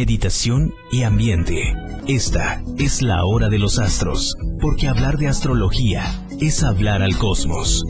meditación y ambiente. Esta es la hora de los astros, porque hablar de astrología es hablar al cosmos.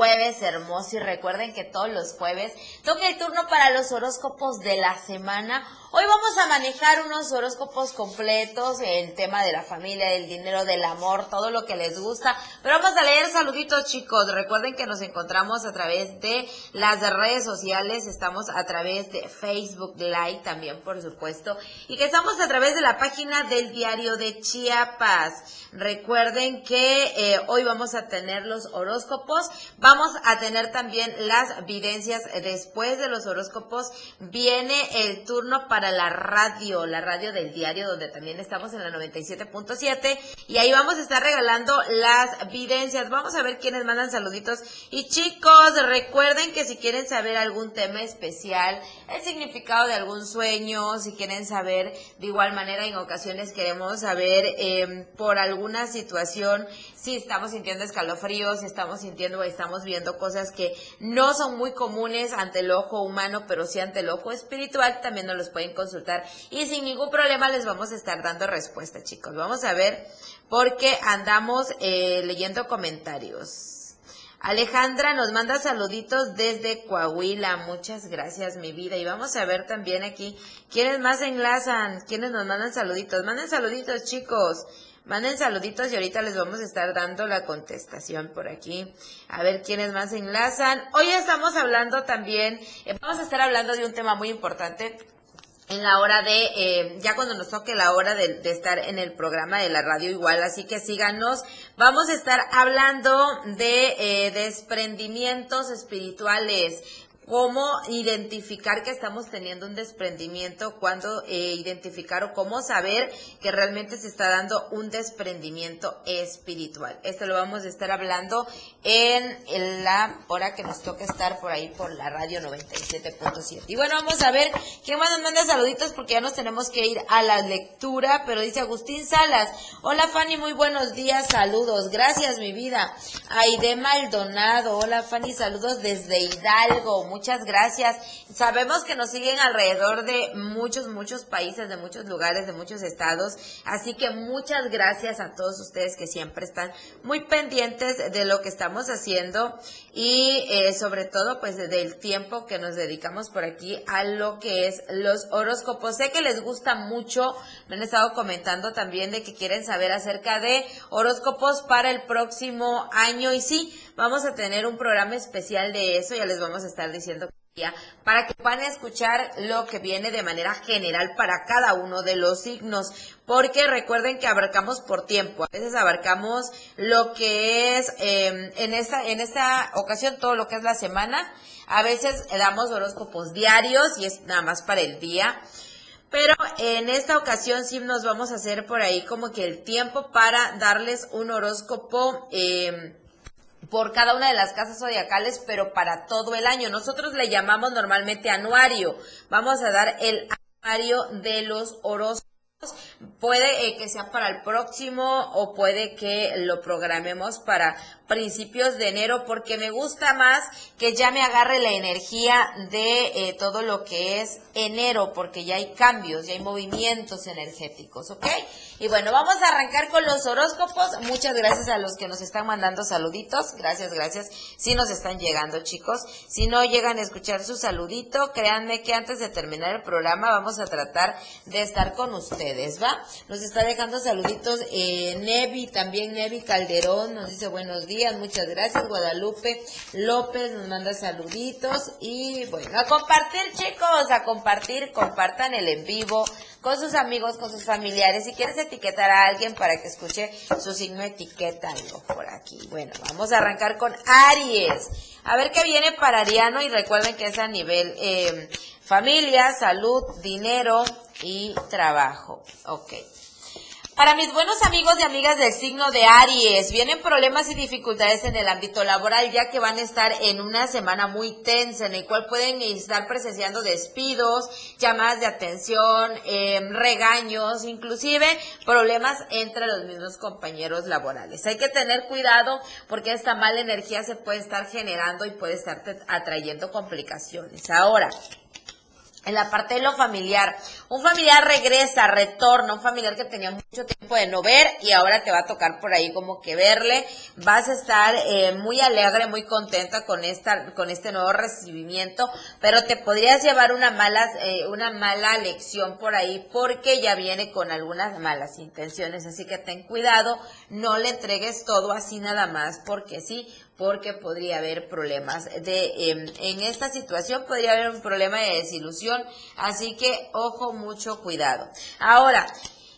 Jueves hermoso y recuerden que todos los jueves toca el turno para los horóscopos de la semana. Hoy vamos a manejar unos horóscopos completos, el tema de la familia, del dinero, del amor, todo lo que les gusta. Pero vamos a leer saluditos chicos. Recuerden que nos encontramos a través de las redes sociales, estamos a través de Facebook Live también, por supuesto, y que estamos a través de la página del diario de Chiapas. Recuerden que eh, hoy vamos a tener los horóscopos, vamos a tener también las videncias después de los horóscopos. Viene el turno para la radio, la radio del diario, donde también estamos en la 97.7 y ahí vamos a estar regalando las videncias. Vamos a ver quiénes mandan saluditos. Y chicos, recuerden que si quieren saber algún tema especial, el significado de algún sueño, si quieren saber de igual manera, en ocasiones queremos saber eh, por alguna situación, si estamos sintiendo escalofríos, si estamos sintiendo o estamos viendo cosas que no son muy comunes ante el ojo humano, pero sí ante el ojo espiritual, también nos los pueden consultar y sin ningún problema les vamos a estar dando respuesta, chicos. Vamos a ver porque andamos eh, leyendo comentarios. Alejandra nos manda saluditos desde Coahuila. Muchas gracias, mi vida. Y vamos a ver también aquí quiénes más enlazan, quiénes nos mandan saluditos. Manden saluditos, chicos. Manden saluditos y ahorita les vamos a estar dando la contestación por aquí. A ver quiénes más enlazan. Hoy estamos hablando también, eh, vamos a estar hablando de un tema muy importante en la hora de, eh, ya cuando nos toque la hora de, estar en el programa de la radio igual, así que síganos. Vamos a estar hablando de eh, desprendimientos espirituales, cómo identificar que estamos teniendo un desprendimiento, cuándo eh, identificar o cómo saber que realmente se está dando un desprendimiento espiritual. Esto lo vamos a estar hablando en la hora que nos toca estar por ahí por la radio 97.7. Y bueno, vamos a ver quién más nos manda saluditos porque ya nos tenemos que ir a la lectura, pero dice Agustín Salas, hola Fanny, muy buenos días, saludos, gracias mi vida. Aide Maldonado, hola Fanny, saludos desde Hidalgo, muchas gracias. Sabemos que nos siguen alrededor de muchos, muchos países, de muchos lugares, de muchos estados. Así que muchas gracias a todos ustedes que siempre están muy pendientes de lo que estamos haciendo y eh, sobre todo pues del tiempo que nos dedicamos por aquí a lo que es los horóscopos. Sé que les gusta mucho, me han estado comentando también de que quieren saber acerca de horóscopos para el próximo año y sí, vamos a tener un programa especial de eso, ya les vamos a estar diciendo para que puedan escuchar lo que viene de manera general para cada uno de los signos, porque recuerden que abarcamos por tiempo, a veces abarcamos lo que es em, en esta en esta ocasión todo lo que es la semana, a veces damos horóscopos diarios y es nada más para el día. Pero en esta ocasión sí nos vamos a hacer por ahí como que el tiempo para darles un horóscopo eh, por cada una de las casas zodiacales, pero para todo el año. Nosotros le llamamos normalmente anuario. Vamos a dar el anuario de los horóscopos Puede eh, que sea para el próximo o puede que lo programemos para principios de enero porque me gusta más que ya me agarre la energía de eh, todo lo que es enero porque ya hay cambios, ya hay movimientos energéticos, ¿ok? Y bueno, vamos a arrancar con los horóscopos. Muchas gracias a los que nos están mandando saluditos. Gracias, gracias. Si nos están llegando, chicos. Si no llegan a escuchar su saludito, créanme que antes de terminar el programa vamos a tratar de estar con ustedes, ¿va? Nos está dejando saluditos eh, Nevi, también Nevi Calderón, nos dice buenos días, muchas gracias. Guadalupe López nos manda saluditos y bueno, a compartir chicos, a compartir, compartan el en vivo con sus amigos, con sus familiares. Si quieres etiquetar a alguien para que escuche su signo, etiquétalo por aquí. Bueno, vamos a arrancar con Aries. A ver qué viene para Ariano y recuerden que es a nivel eh, familia, salud, dinero, y trabajo. Ok. Para mis buenos amigos y amigas del signo de Aries, vienen problemas y dificultades en el ámbito laboral, ya que van a estar en una semana muy tensa, en el cual pueden estar presenciando despidos, llamadas de atención, em, regaños, inclusive problemas entre los mismos compañeros laborales. Hay que tener cuidado porque esta mala energía se puede estar generando y puede estar atrayendo complicaciones. Ahora, en la parte de lo familiar. Un familiar regresa, retorna, un familiar que tenía mucho tiempo de no ver y ahora te va a tocar por ahí como que verle. Vas a estar eh, muy alegre, muy contenta con esta, con este nuevo recibimiento, pero te podrías llevar una mala, eh, una mala lección por ahí porque ya viene con algunas malas intenciones. Así que ten cuidado, no le entregues todo así nada más porque sí, porque podría haber problemas de em, en esta situación podría haber un problema de desilusión así que ojo mucho cuidado. Ahora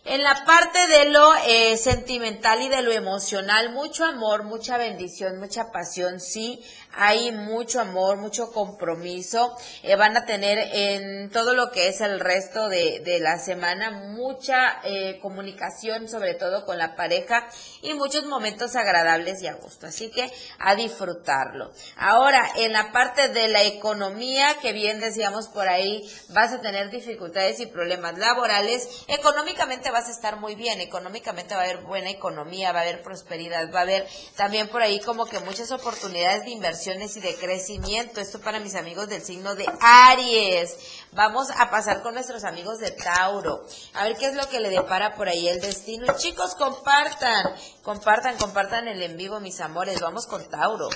en la parte de lo eh, sentimental y de lo emocional, mucho amor, mucha bendición, mucha pasión, sí, hay mucho amor, mucho compromiso. Eh, van a tener en todo lo que es el resto de, de la semana mucha eh, comunicación, sobre todo con la pareja, y muchos momentos agradables y a gusto. Así que a disfrutarlo. Ahora, en la parte de la economía, que bien decíamos por ahí, vas a tener dificultades y problemas laborales. Económicamente vas a estar muy bien, económicamente va a haber buena economía, va a haber prosperidad, va a haber también por ahí como que muchas oportunidades de y de crecimiento. Esto para mis amigos del signo de Aries. Vamos a pasar con nuestros amigos de Tauro. A ver qué es lo que le depara por ahí el destino. Chicos, compartan, compartan, compartan el en vivo, mis amores. Vamos con Tauro.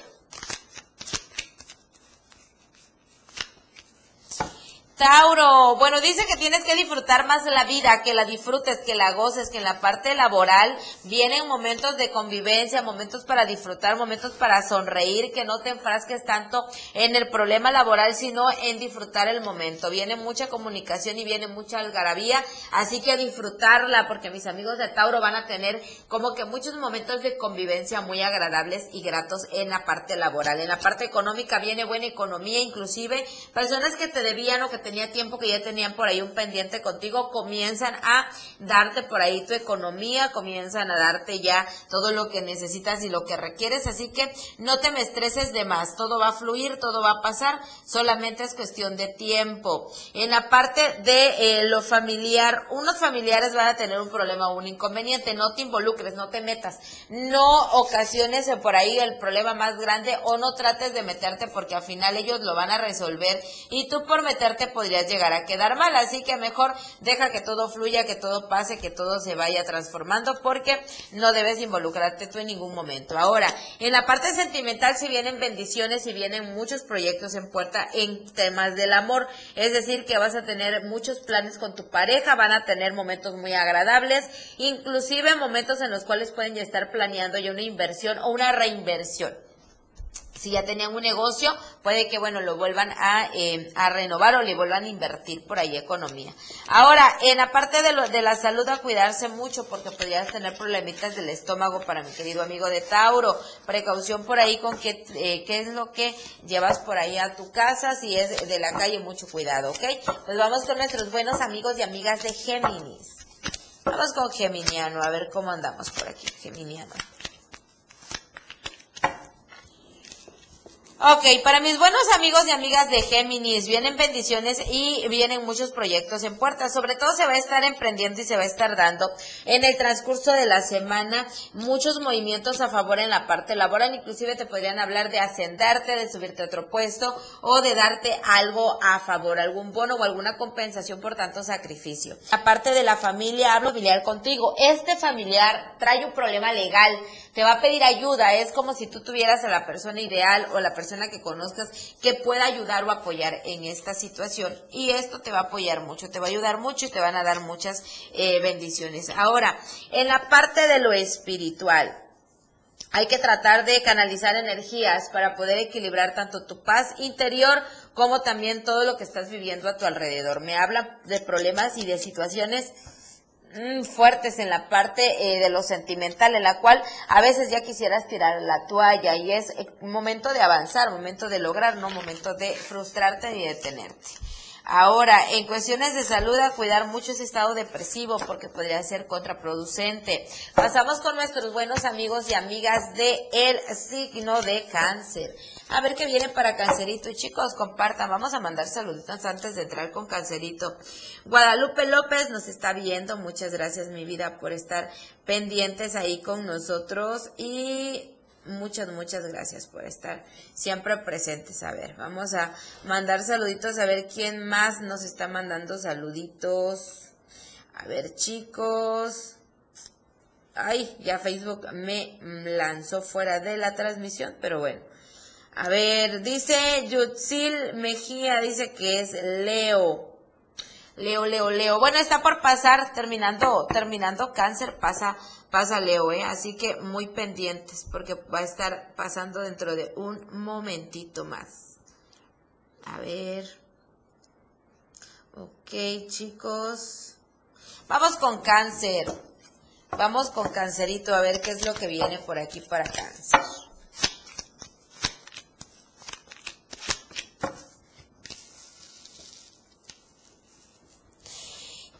Tauro, bueno, dice que tienes que disfrutar más la vida, que la disfrutes, que la goces, que en la parte laboral vienen momentos de convivencia, momentos para disfrutar, momentos para sonreír, que no te enfrasques tanto en el problema laboral, sino en disfrutar el momento. Viene mucha comunicación y viene mucha algarabía, así que disfrutarla, porque mis amigos de Tauro van a tener como que muchos momentos de convivencia muy agradables y gratos en la parte laboral. En la parte económica viene buena economía, inclusive personas que te debían o que tenía tiempo que ya tenían por ahí un pendiente contigo, comienzan a darte por ahí tu economía, comienzan a darte ya todo lo que necesitas y lo que requieres, así que no te me estreses de más, todo va a fluir, todo va a pasar, solamente es cuestión de tiempo. En la parte de eh, lo familiar, unos familiares van a tener un problema o un inconveniente, no te involucres, no te metas, no ocasiones por ahí el problema más grande o no trates de meterte porque al final ellos lo van a resolver y tú por meterte podrías llegar a quedar mal. Así que mejor deja que todo fluya, que todo pase, que todo se vaya transformando, porque no debes involucrarte tú en ningún momento. Ahora, en la parte sentimental, si vienen bendiciones y vienen muchos proyectos en puerta en temas del amor, es decir, que vas a tener muchos planes con tu pareja, van a tener momentos muy agradables, inclusive momentos en los cuales pueden ya estar planeando ya una inversión o una reinversión si ya tenían un negocio, puede que, bueno, lo vuelvan a, eh, a renovar o le vuelvan a invertir por ahí economía. Ahora, en la parte de, lo, de la salud, a cuidarse mucho porque podrías tener problemitas del estómago para mi querido amigo de Tauro. Precaución por ahí con qué, eh, qué es lo que llevas por ahí a tu casa. Si es de la calle, mucho cuidado, ¿ok? Pues vamos con nuestros buenos amigos y amigas de Géminis. Vamos con Geminiano, a ver cómo andamos por aquí, Geminiano. Ok, para mis buenos amigos y amigas de Géminis, vienen bendiciones y vienen muchos proyectos en puerta. Sobre todo se va a estar emprendiendo y se va a estar dando en el transcurso de la semana muchos movimientos a favor en la parte laboral. Inclusive te podrían hablar de ascendarte, de subirte a otro puesto o de darte algo a favor, algún bono o alguna compensación por tanto sacrificio. Aparte de la familia, hablo familiar contigo. Este familiar trae un problema legal, te va a pedir ayuda. Es como si tú tuvieras a la persona ideal o la persona persona que conozcas que pueda ayudar o apoyar en esta situación. Y esto te va a apoyar mucho, te va a ayudar mucho y te van a dar muchas eh, bendiciones. Ahora, en la parte de lo espiritual, hay que tratar de canalizar energías para poder equilibrar tanto tu paz interior como también todo lo que estás viviendo a tu alrededor. Me habla de problemas y de situaciones Mm, fuertes en la parte eh, de lo sentimental, en la cual a veces ya quisieras tirar la toalla y es eh, momento de avanzar, momento de lograr, no momento de frustrarte y detenerte. Ahora, en cuestiones de salud, a cuidar mucho ese estado depresivo porque podría ser contraproducente. Pasamos con nuestros buenos amigos y amigas de el signo de cáncer. A ver qué viene para Cancerito. Chicos, compartan. Vamos a mandar saluditos antes de entrar con Cancerito. Guadalupe López nos está viendo. Muchas gracias, mi vida, por estar pendientes ahí con nosotros. Y muchas, muchas gracias por estar siempre presentes. A ver, vamos a mandar saluditos a ver quién más nos está mandando saluditos. A ver, chicos. Ay, ya Facebook me lanzó fuera de la transmisión, pero bueno. A ver, dice Yutzil Mejía, dice que es Leo. Leo, Leo, Leo. Bueno, está por pasar, terminando, terminando cáncer, pasa pasa Leo, ¿eh? Así que muy pendientes porque va a estar pasando dentro de un momentito más. A ver. Ok, chicos. Vamos con cáncer. Vamos con cancerito a ver qué es lo que viene por aquí para cáncer.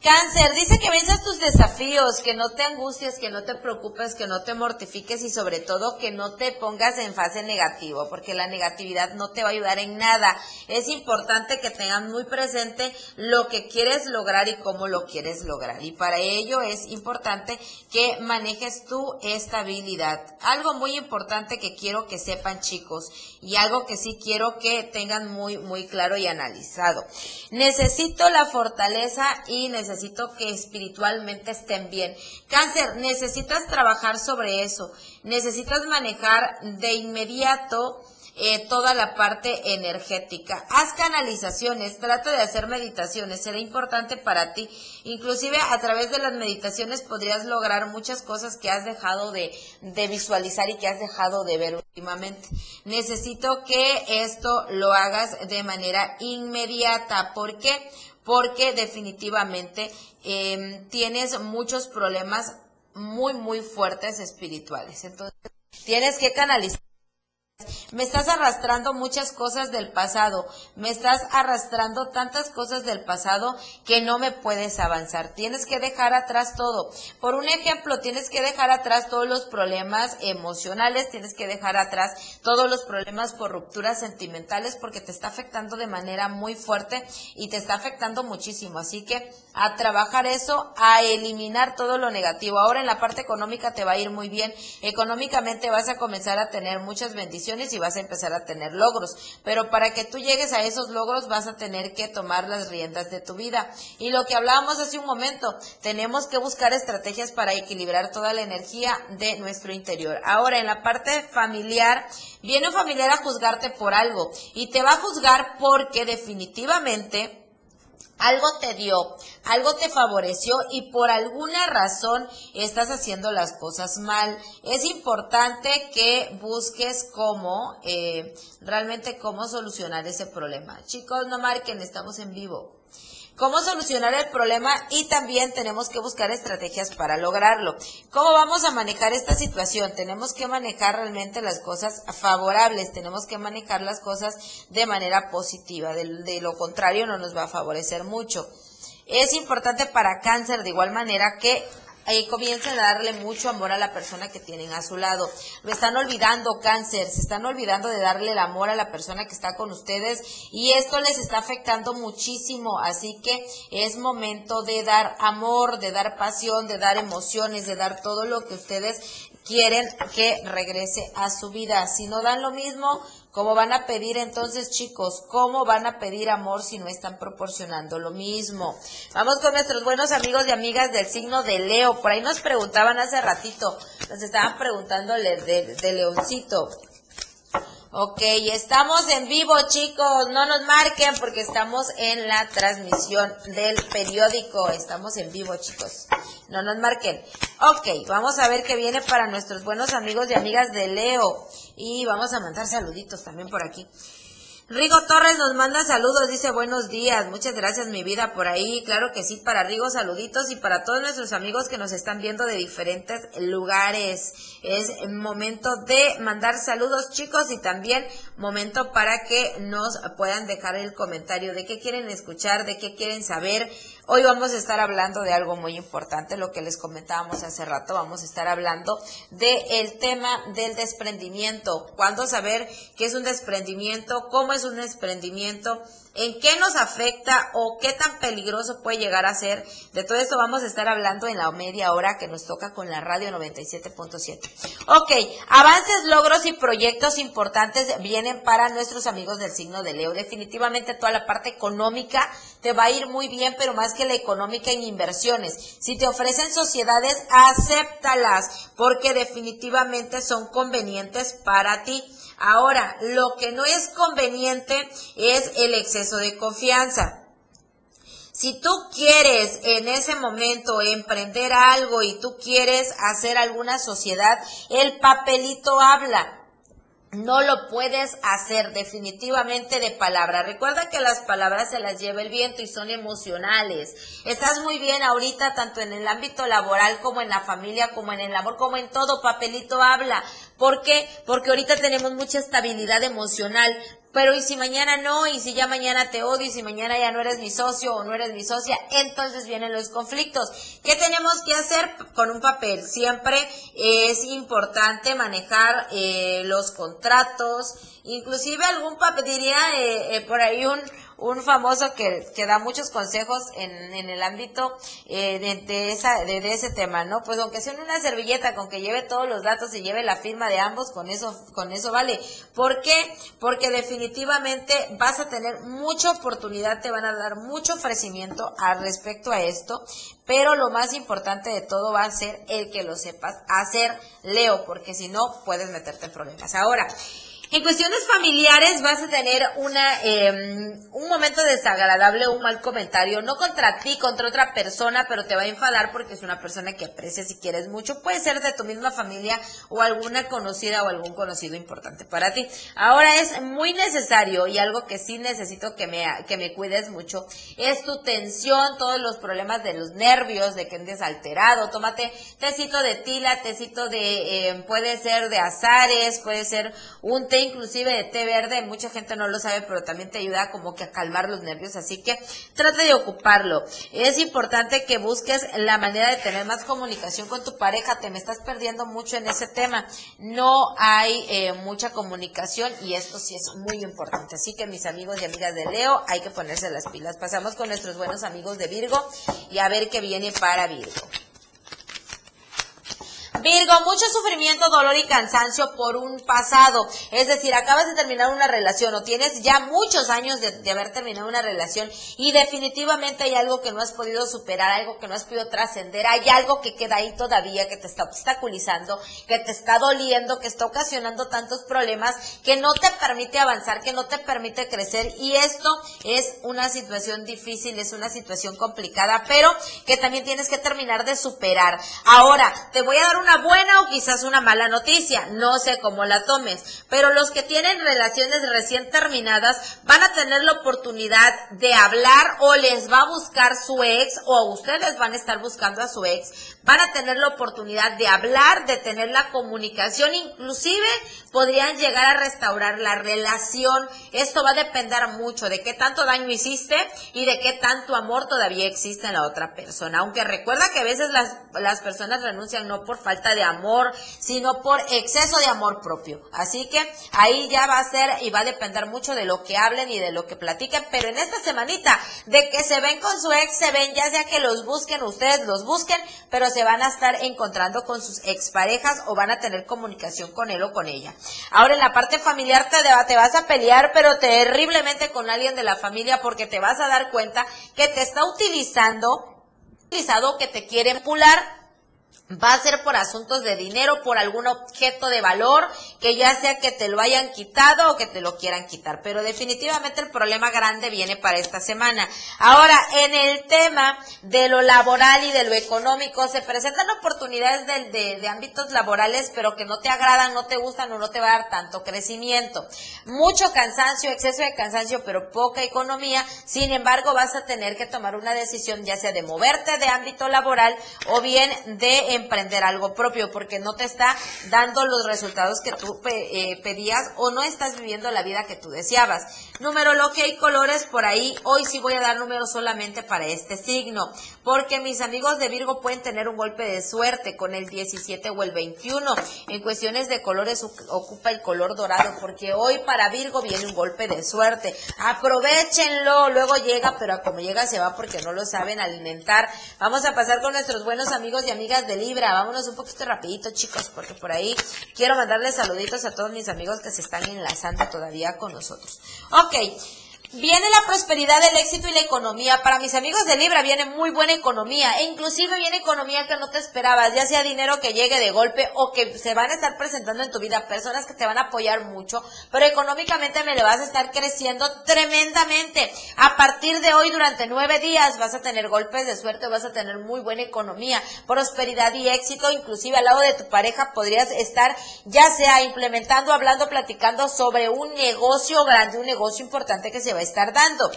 Cáncer, dice que venzas tus desafíos, que no te angusties, que no te preocupes, que no te mortifiques y sobre todo que no te pongas en fase negativo, porque la negatividad no te va a ayudar en nada. Es importante que tengas muy presente lo que quieres lograr y cómo lo quieres lograr. Y para ello es importante que manejes tu estabilidad. Algo muy importante que quiero que sepan chicos y algo que sí quiero que tengan muy, muy claro y analizado. Necesito la fortaleza y necesito necesito que espiritualmente estén bien. Cáncer, necesitas trabajar sobre eso, necesitas manejar de inmediato eh, toda la parte energética. Haz canalizaciones, trata de hacer meditaciones, será importante para ti. Inclusive a través de las meditaciones podrías lograr muchas cosas que has dejado de, de visualizar y que has dejado de ver últimamente. Necesito que esto lo hagas de manera inmediata. ¿Por qué? Porque definitivamente em, tienes muchos problemas muy, muy fuertes espirituales. Entonces, tienes que canalizar me estás arrastrando muchas cosas del pasado, me estás arrastrando tantas cosas del pasado que no me puedes avanzar. Tienes que dejar atrás todo. Por un ejemplo, tienes que dejar atrás todos los problemas emocionales, tienes que dejar atrás todos los problemas por rupturas sentimentales porque te está afectando de manera muy fuerte y te está afectando muchísimo. Así que a trabajar eso, a eliminar todo lo negativo. Ahora en la parte económica te va a ir muy bien. Económicamente vas a comenzar a tener muchas bendiciones y vas a empezar a tener logros. Pero para que tú llegues a esos logros vas a tener que tomar las riendas de tu vida. Y lo que hablábamos hace un momento, tenemos que buscar estrategias para equilibrar toda la energía de nuestro interior. Ahora, en la parte familiar, viene un familiar a juzgarte por algo y te va a juzgar porque definitivamente algo te dio, algo te favoreció y por alguna razón estás haciendo las cosas mal. Es importante que busques cómo, eh, realmente cómo solucionar ese problema. Chicos, no marquen, estamos en vivo cómo solucionar el problema y también tenemos que buscar estrategias para lograrlo. ¿Cómo vamos a manejar esta situación? Tenemos que manejar realmente las cosas favorables, tenemos que manejar las cosas de manera positiva, de, lo contrario no nos va a favorecer mucho. Es importante para cáncer de igual manera que ahí comiencen a darle mucho amor a la persona que tienen a su lado. Lo están olvidando, cáncer, se están olvidando de darle el amor a la persona que está con ustedes y esto les está afectando muchísimo, así que es momento de dar amor, de dar pasión, de dar emociones, de dar todo lo que ustedes quieren que regrese a su vida. Si no dan lo mismo, ¿cómo van a pedir entonces, chicos? ¿Cómo van a pedir amor si no están proporcionando lo mismo? Vamos con nuestros buenos amigos y amigas del signo de Leo. Por ahí nos preguntaban hace ratito, nos estaban preguntándole de, de Leoncito. Ok, estamos en vivo chicos, no nos marquen porque estamos en la transmisión del periódico, estamos en vivo chicos, no nos marquen. Ok, vamos a ver qué viene para nuestros buenos amigos y amigas de Leo y vamos a mandar saluditos también por aquí. Rigo Torres nos manda saludos, dice buenos días, muchas gracias mi vida por ahí, claro que sí, para Rigo saluditos y para todos nuestros amigos que nos están viendo de diferentes lugares. Es momento de mandar saludos chicos y también momento para que nos puedan dejar el comentario de qué quieren escuchar, de qué quieren saber. Hoy vamos a estar hablando de algo muy importante, lo que les comentábamos hace rato, vamos a estar hablando del el tema del desprendimiento, cuándo saber qué es un desprendimiento, cómo es un desprendimiento, en qué nos afecta o qué tan peligroso puede llegar a ser. De todo esto vamos a estar hablando en la media hora que nos toca con la radio 97.7. Ok, avances, logros y proyectos importantes vienen para nuestros amigos del signo de Leo. Definitivamente toda la parte económica te va a ir muy bien, pero más que la económica en inversiones. Si te ofrecen sociedades, acéptalas, porque definitivamente son convenientes para ti. Ahora, lo que no es conveniente es el exceso de confianza. Si tú quieres en ese momento emprender algo y tú quieres hacer alguna sociedad, el papelito habla. No lo puedes hacer definitivamente de palabra. Recuerda que las palabras se las lleva el viento y son emocionales. Estás muy bien ahorita tanto en el ámbito laboral como en la familia, como en el amor, como en todo. Papelito habla. ¿Por qué? Porque ahorita tenemos mucha estabilidad emocional. Pero y si mañana no, y si ya mañana te odio, y si mañana ya no eres mi socio o no eres mi socia, entonces vienen los conflictos. ¿Qué tenemos que hacer con un papel? Siempre es importante manejar eh, los contratos, inclusive algún papel, diría eh, eh, por ahí un, un famoso que, que da muchos consejos en, en el ámbito eh, de, esa, de, ese tema, ¿no? Pues aunque sea una servilleta con que lleve todos los datos y lleve la firma de ambos, con eso, con eso vale. ¿Por qué? Porque definitivamente vas a tener mucha oportunidad, te van a dar mucho ofrecimiento al respecto a esto, pero lo más importante de todo va a ser el que lo sepas hacer, Leo, porque si no puedes meterte en problemas. Ahora, en cuestiones familiares vas a tener una, eh, un momento desagradable, un mal comentario, no contra ti, contra otra persona, pero te va a enfadar porque es una persona que aprecias y quieres mucho. Puede ser de tu misma familia o alguna conocida o algún conocido importante para ti. Ahora es muy necesario y algo que sí necesito que me, que me cuides mucho es tu tensión, todos los problemas de los nervios, de que andes alterado. Tómate tecito de tila, tecito de, eh, puede ser de azares, puede ser un inclusive de té verde, mucha gente no lo sabe, pero también te ayuda como que a calmar los nervios, así que trata de ocuparlo. Es importante que busques la manera de tener más comunicación con tu pareja, te me estás perdiendo mucho en ese tema, no hay eh, mucha comunicación y esto sí es muy importante, así que mis amigos y amigas de Leo, hay que ponerse las pilas. Pasamos con nuestros buenos amigos de Virgo y a ver qué viene para Virgo. Virgo, mucho sufrimiento, dolor y cansancio por un pasado. Es decir, acabas de terminar una relación o tienes ya muchos años de, haber terminado una relación y definitivamente hay algo que no has podido superar, algo que no has podido trascender, hay algo que queda ahí todavía que te está obstaculizando, que te está doliendo, que está ocasionando tantos problemas, que no te permite avanzar, que no te permite crecer y esto es una situación difícil, es una situación complicada, pero que también tienes que terminar de superar. Ahora, te voy a dar una una buena o quizás una mala noticia, no sé cómo la tomes, pero los que tienen relaciones recién terminadas van a tener la oportunidad de hablar o les va a buscar su ex o ustedes van a estar buscando a su ex, van a tener la oportunidad de hablar, de tener la comunicación, inclusive podrían llegar a restaurar la relación. Esto va a depender mucho de qué tanto daño hiciste y de qué tanto amor todavía existe en la otra persona. Aunque recuerda que a veces las, las personas renuncian no por falta de amor, sino por exceso de amor propio. Así que ahí ya va a ser y va a depender mucho de lo que hablen y de lo que platiquen. Pero en esta semanita, de que se ven con su ex, se ven ya sea que los busquen, ustedes los busquen, pero se van a estar encontrando con sus exparejas o van a tener comunicación con él o con ella. Ahora en la parte familiar te, te vas a pelear, pero terriblemente con alguien de la familia porque te vas a dar cuenta que te está utilizando, utilizado que te quiere pular va a ser por asuntos de dinero, por algún objeto de valor, que ya sea que te lo hayan quitado o que te lo quieran quitar. Pero definitivamente el problema grande viene para esta semana. Ahora, en el tema de lo laboral y de lo económico, se presentan oportunidades de, ámbitos laborales, pero que no te agradan, no te gustan o no te va a dar tanto crecimiento. Mucho cansancio, exceso de cansancio, pero poca economía. Sin embargo, vas a tener que tomar una decisión, ya sea de moverte de ámbito laboral o bien de emprender algo propio porque no te está dando los resultados que tú eh, pedías o no estás viviendo la vida que tú deseabas. Numerología y colores por ahí. Hoy sí voy a dar números solamente para este signo porque mis amigos de Virgo pueden tener un golpe de suerte con el 17 o el 21. En cuestiones de colores ocupa el color dorado porque hoy para Virgo viene un golpe de suerte. Aprovechenlo, luego llega, pero como llega se va porque no lo saben alimentar. Vamos a pasar con nuestros buenos amigos y amigas de Libra. Vámonos un poquito rapidito, chicos, porque por ahí quiero mandarles saluditos a todos mis amigos que se están enlazando todavía con nosotros. Ok. Viene la prosperidad, el éxito y la economía. Para mis amigos de Libra viene muy buena economía e inclusive viene economía que no te esperabas, ya sea dinero que llegue de golpe o que se van a estar presentando en tu vida, personas que te van a apoyar mucho, pero económicamente me le vas a estar creciendo tremendamente. A partir de hoy, durante nueve días, vas a tener golpes de suerte, vas a tener muy buena economía, prosperidad y éxito, inclusive al lado de tu pareja podrías estar ya sea implementando, hablando, platicando sobre un negocio grande, un negocio importante que se va a estar dando.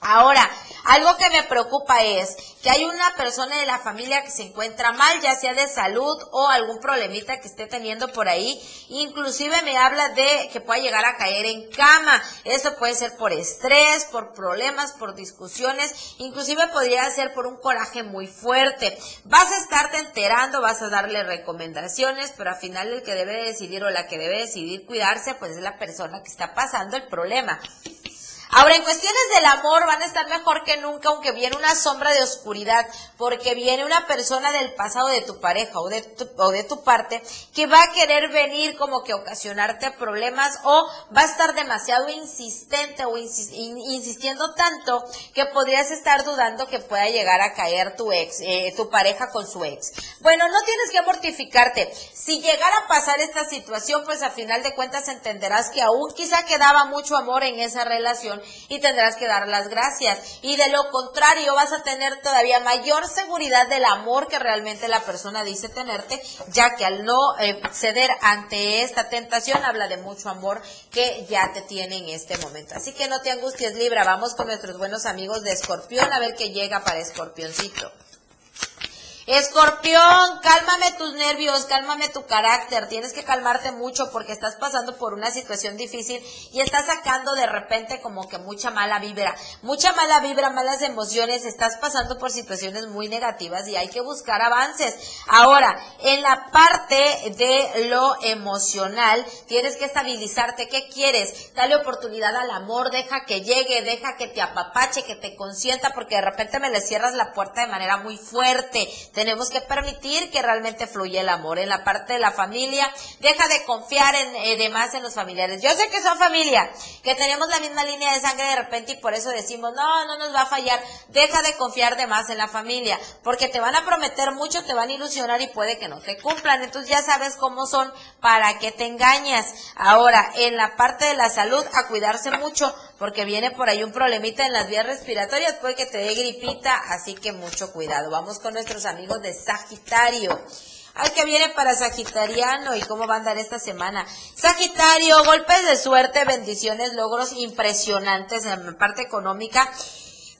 Ahora, algo que me preocupa es que hay una persona de la familia que se encuentra mal, ya sea de salud o algún problemita que esté teniendo por ahí. Inclusive me habla de que pueda llegar a caer en cama. Eso puede ser por estrés, por problemas, por discusiones. Inclusive podría ser por un coraje muy fuerte. Vas a estarte enterando, vas a darle recomendaciones, pero al final el que debe decidir o la que debe decidir cuidarse, pues es la persona que está pasando el problema. Ahora, en cuestiones del amor van a estar mejor que nunca, aunque viene una sombra de oscuridad, porque viene una persona del pasado de tu pareja o de tu, o de tu parte que va a querer venir como que ocasionarte problemas o va a estar demasiado insistente o insistiendo tanto que podrías estar dudando que pueda llegar a caer tu ex, eh, tu pareja con su ex. Bueno, no tienes que mortificarte. Si llegara a pasar esta situación, pues a final de cuentas entenderás que aún quizá quedaba mucho amor en esa relación y tendrás que dar las gracias. Y de lo contrario vas a tener todavía mayor seguridad del amor que realmente la persona dice tenerte, ya que al no eh, ceder ante esta tentación habla de mucho amor que ya te tiene en este momento. Así que no te angusties Libra, vamos con nuestros buenos amigos de Escorpión a ver qué llega para Escorpioncito. Escorpión, cálmame tus nervios, cálmame tu carácter. Tienes que calmarte mucho porque estás pasando por una situación difícil y estás sacando de repente como que mucha mala vibra. Mucha mala vibra, malas emociones. Estás pasando por situaciones muy negativas y hay que buscar avances. Ahora, en la parte de lo emocional, tienes que estabilizarte. ¿Qué quieres? Dale oportunidad al amor, deja que llegue, deja que te apapache, que te consienta porque de repente me le cierras la puerta de manera muy fuerte tenemos que permitir que realmente fluya el amor en la parte de la familia. Deja de confiar en, eh, demás en los familiares. Yo sé que son familia, que tenemos la misma línea de sangre de repente y por eso decimos, no, no nos va a fallar. Deja de confiar de más en la familia, porque te van a prometer mucho, te van a ilusionar y puede que no te cumplan. Entonces ya sabes cómo son para que te engañas. Ahora, en la parte de la salud, a cuidarse mucho, porque viene por ahí un problemita en las vías respiratorias, puede que te dé gripita, así que mucho cuidado. Vamos con nuestros amigos de Sagitario. Ay, que viene para Sagitariano y cómo va a andar esta semana. Sagitario, golpes de suerte, bendiciones, logros impresionantes en la parte económica.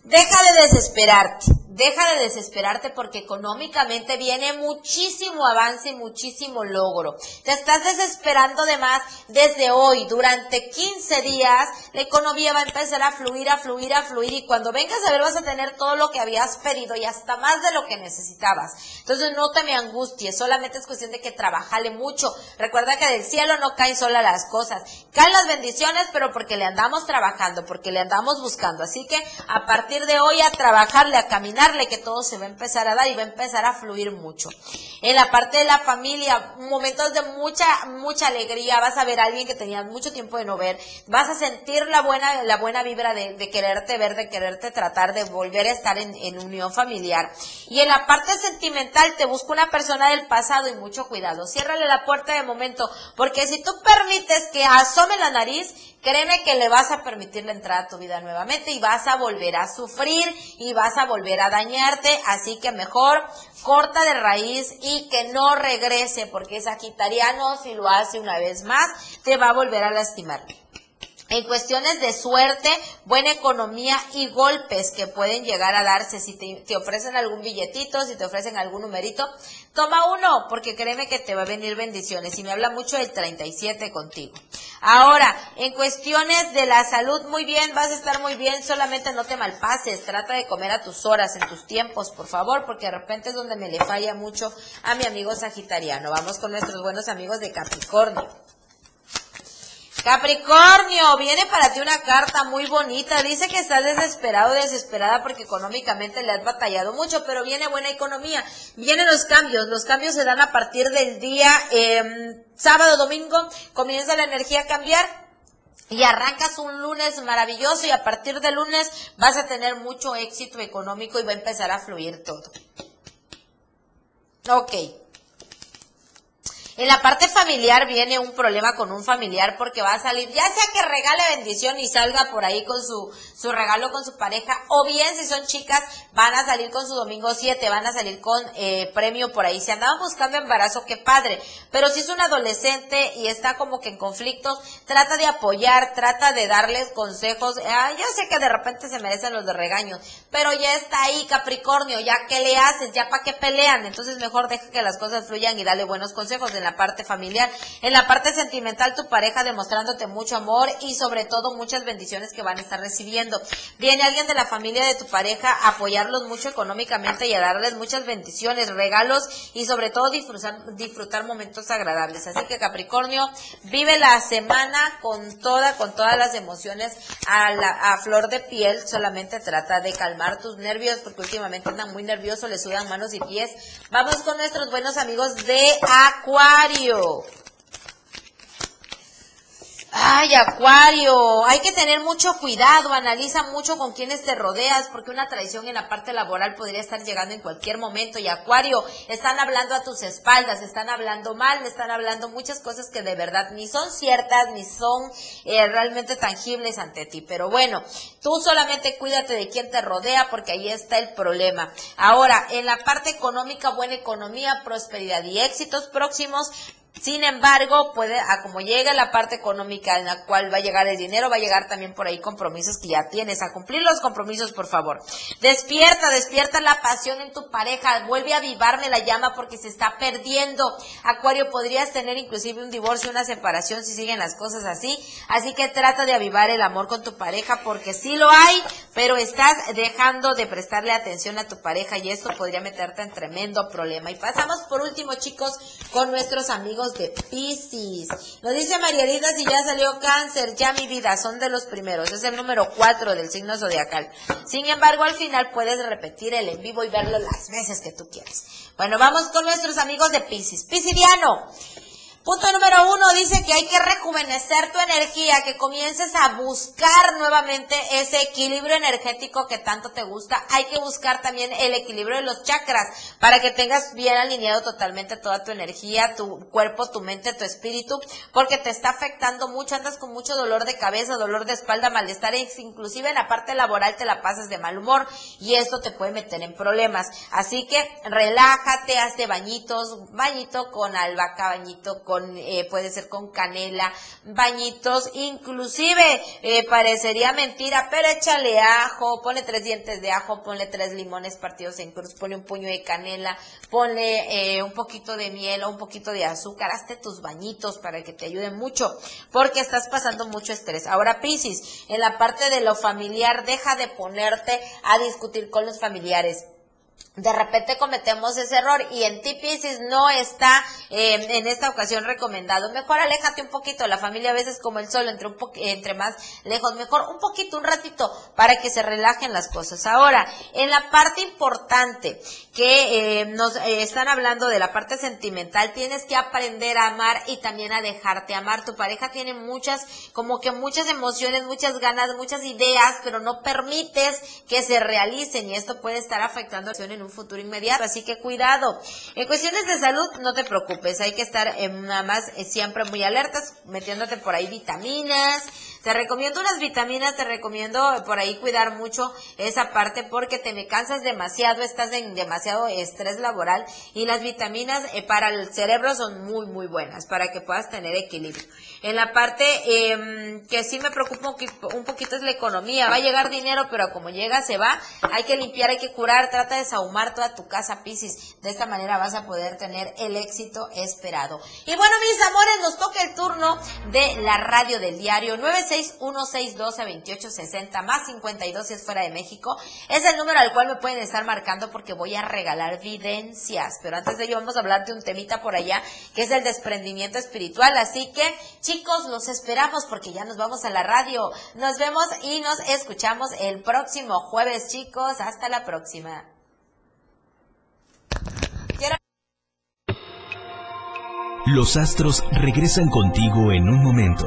Deja de desesperarte deja de desesperarte porque económicamente viene muchísimo avance y muchísimo logro. Te estás desesperando de más desde hoy. Durante 15 días la economía va a empezar a fluir, a fluir, a fluir y cuando vengas a ver vas a tener todo lo que habías pedido y hasta más de lo que necesitabas. Entonces no te me angusties, solamente es cuestión de que trabajale mucho. Recuerda que del cielo no caen solas las cosas. Caen las bendiciones, pero porque le andamos trabajando, porque le andamos buscando. Así que a partir de hoy a trabajarle, a caminar que todo se va a empezar a dar y va a empezar a fluir mucho. En la parte de la familia, momentos de mucha, mucha alegría, vas a ver a alguien que tenías mucho tiempo de no ver, vas a sentir la buena, la buena vibra de, quererte ver, de quererte tratar, de volver a estar en, en unión familiar. Y en la parte sentimental te busca una persona del pasado y mucho cuidado. Ciérrale la puerta de momento, porque si tú permites que asome la nariz, créeme que le vas a permitir la entrada a tu vida nuevamente y vas a volver a sufrir y vas a volver a así que mejor corta de raíz y que no regrese, porque Sagitariano si lo hace una vez más, te va a volver a lastimar en cuestiones de suerte, buena economía y golpes que pueden llegar a darse. Si te, ofrecen algún billetito, si te ofrecen algún numerito, toma uno, porque créeme que te va a venir bendiciones. Y me habla mucho del 37 contigo. Ahora, en cuestiones de la salud, muy bien, vas a estar muy bien, solamente no te malpases. Trata de comer a tus horas, en tus tiempos, por favor, porque de repente es donde me le falla mucho a mi amigo Sagitariano. Vamos con nuestros buenos amigos de Capricornio. Capricornio, viene para ti una carta muy bonita. Dice que estás desesperado, desesperada porque económicamente le has batallado mucho, pero viene buena economía. Vienen los cambios. Los cambios se dan a partir del día em, sábado, domingo. Comienza la energía a cambiar. Y arrancas un lunes maravilloso y a partir del lunes vas a tener mucho éxito económico y va a empezar a fluir todo. Ok. En la parte familiar viene un problema con un familiar porque va a salir, ya sea que regale bendición y salga por ahí con su, su regalo con su pareja, o bien si son chicas, van a salir con su domingo 7, van a salir con eh, premio por ahí. Si andaban buscando embarazo, qué padre. Pero si es un adolescente y está como que en conflictos, trata de apoyar, trata de darles consejos. Ah, yo sé que de repente se merecen los de regaños, pero ya está ahí Capricornio, ya que le haces, ya para qué pelean. Entonces mejor deja que las cosas fluyan y dale buenos consejos la parte familiar. En la parte sentimental, tu pareja demostrándote mucho amor y sobre todo muchas bendiciones que van a estar recibiendo. Viene alguien de la familia de tu pareja a apoyarlos mucho económicamente y a darles muchas bendiciones, regalos y sobre todo disfrutar, disfrutar momentos agradables. Así que Capricornio, vive la semana con toda, con todas las emociones a, la, a flor de piel. Solamente trata de calmar tus nervios porque últimamente andan muy nerviosos, le sudan manos y pies. Vamos con nuestros buenos amigos de Aqua Acuario. Ay, Acuario, hay que tener mucho cuidado, analiza mucho con quienes te rodeas, porque una traición en la parte laboral podría estar llegando en cualquier momento. Y Acuario, están hablando a tus espaldas, están hablando mal, están hablando muchas cosas que de verdad ni son ciertas, ni son eh, realmente tangibles ante ti. Pero bueno, tú solamente cuídate de quien te rodea, porque ahí está el problema. Ahora, en la parte económica, buena economía, prosperidad y éxitos próximos, sin embargo, puede, a como llega la parte económica en la cual va a llegar el dinero, va a llegar también por ahí compromisos que ya tienes. A cumplir los compromisos, por favor. Despierta, despierta la pasión en tu pareja. Vuelve a avivarme la llama porque se está perdiendo. Acuario, podrías tener inclusive un divorcio, una separación si siguen las cosas así. Así que trata de avivar el amor con tu pareja porque sí lo hay, pero estás dejando de prestarle atención a tu pareja y esto podría meterte en tremendo problema. Y pasamos por último, chicos, con nuestros amigos de Pisces. Nos dice María Elida si ya salió cáncer, ya mi vida, son de los primeros. Es el número 4 del signo zodiacal. Sin embargo, al final puedes repetir el en vivo y verlo las veces que tú quieras. Bueno, vamos con nuestros amigos de Pisces. Piscidiano. Punto número uno dice que hay que rejuvenecer tu energía, que comiences a buscar nuevamente ese equilibrio energético que tanto te gusta. Hay que buscar también el equilibrio de los chakras para que tengas bien alineado totalmente toda tu energía, tu cuerpo, tu mente, tu espíritu, porque te está afectando mucho, andas con mucho dolor de cabeza, dolor de espalda, malestar, e inclusive en la parte laboral te la pasas de mal humor y esto te puede meter en problemas. Así que relájate, hazte bañitos, bañito con albahaca, bañito con eh, puede ser con canela, bañitos, inclusive eh, parecería mentira, pero échale ajo, ponle tres dientes de ajo, ponle tres limones partidos en cruz, ponle un puño de canela, ponle eh, un poquito de miel o un poquito de azúcar, hazte tus bañitos para que te ayuden mucho, porque estás pasando mucho estrés. Ahora, Piscis, en la parte de lo familiar, deja de ponerte a discutir con los familiares de repente cometemos ese error y en ti no está eh, en esta ocasión recomendado. Mejor aléjate un poquito, la familia a veces como el sol, entre, un entre más lejos, mejor un poquito, un ratito, para que se relajen las cosas. Ahora, en la parte importante que eh, nos eh, están hablando de la parte sentimental, tienes que aprender a amar y también a dejarte amar. Tu pareja tiene muchas, como que muchas emociones, muchas ganas, muchas ideas, pero no permites que se realicen y esto puede estar afectando en un futuro inmediato, así que cuidado. En cuestiones de salud, no te preocupes, hay que estar nada más eh, siempre muy alertas, metiéndote por ahí vitaminas, te recomiendo unas vitaminas, te recomiendo por ahí cuidar mucho esa parte porque te me cansas demasiado, estás en demasiado estrés laboral y las vitaminas eh, para el cerebro son muy, muy buenas para que puedas tener equilibrio. En la parte em, que sí me preocupa un poquito es la economía. Va a llegar dinero, pero como llega, se va. Hay que limpiar, hay que curar. Trata de sahumar toda tu casa, Piscis. De esta manera vas a poder tener el éxito esperado. Y bueno, mis amores, nos toca el turno de la radio del diario 961-612-2860 más 52 si es fuera de México. Es el número al cual me pueden estar marcando porque voy a regalar videncias. Pero antes de ello vamos a hablar de un temita por allá que es el desprendimiento espiritual. Así que Chicos, los esperamos porque ya nos vamos a la radio. Nos vemos y nos escuchamos el próximo jueves, chicos. Hasta la próxima. Los astros regresan contigo en un momento.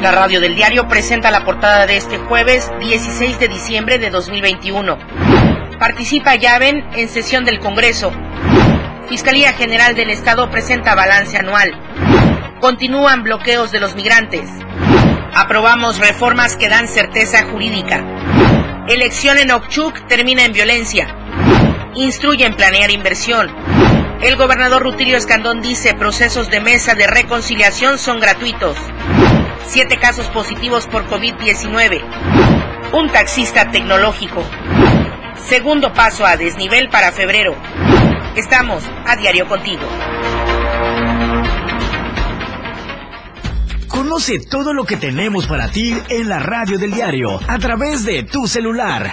La radio del diario presenta la portada de este jueves 16 de diciembre de 2021. Participa Yaven en sesión del Congreso. Fiscalía General del Estado presenta balance anual. Continúan bloqueos de los migrantes. Aprobamos reformas que dan certeza jurídica. Elección en Okchuk termina en violencia. Instruyen planear inversión. El gobernador Rutilio Escandón dice procesos de mesa de reconciliación son gratuitos. Siete casos positivos por COVID-19. Un taxista tecnológico. Segundo paso a desnivel para febrero. Estamos a diario contigo. Conoce todo lo que tenemos para ti en la radio del diario a través de tu celular.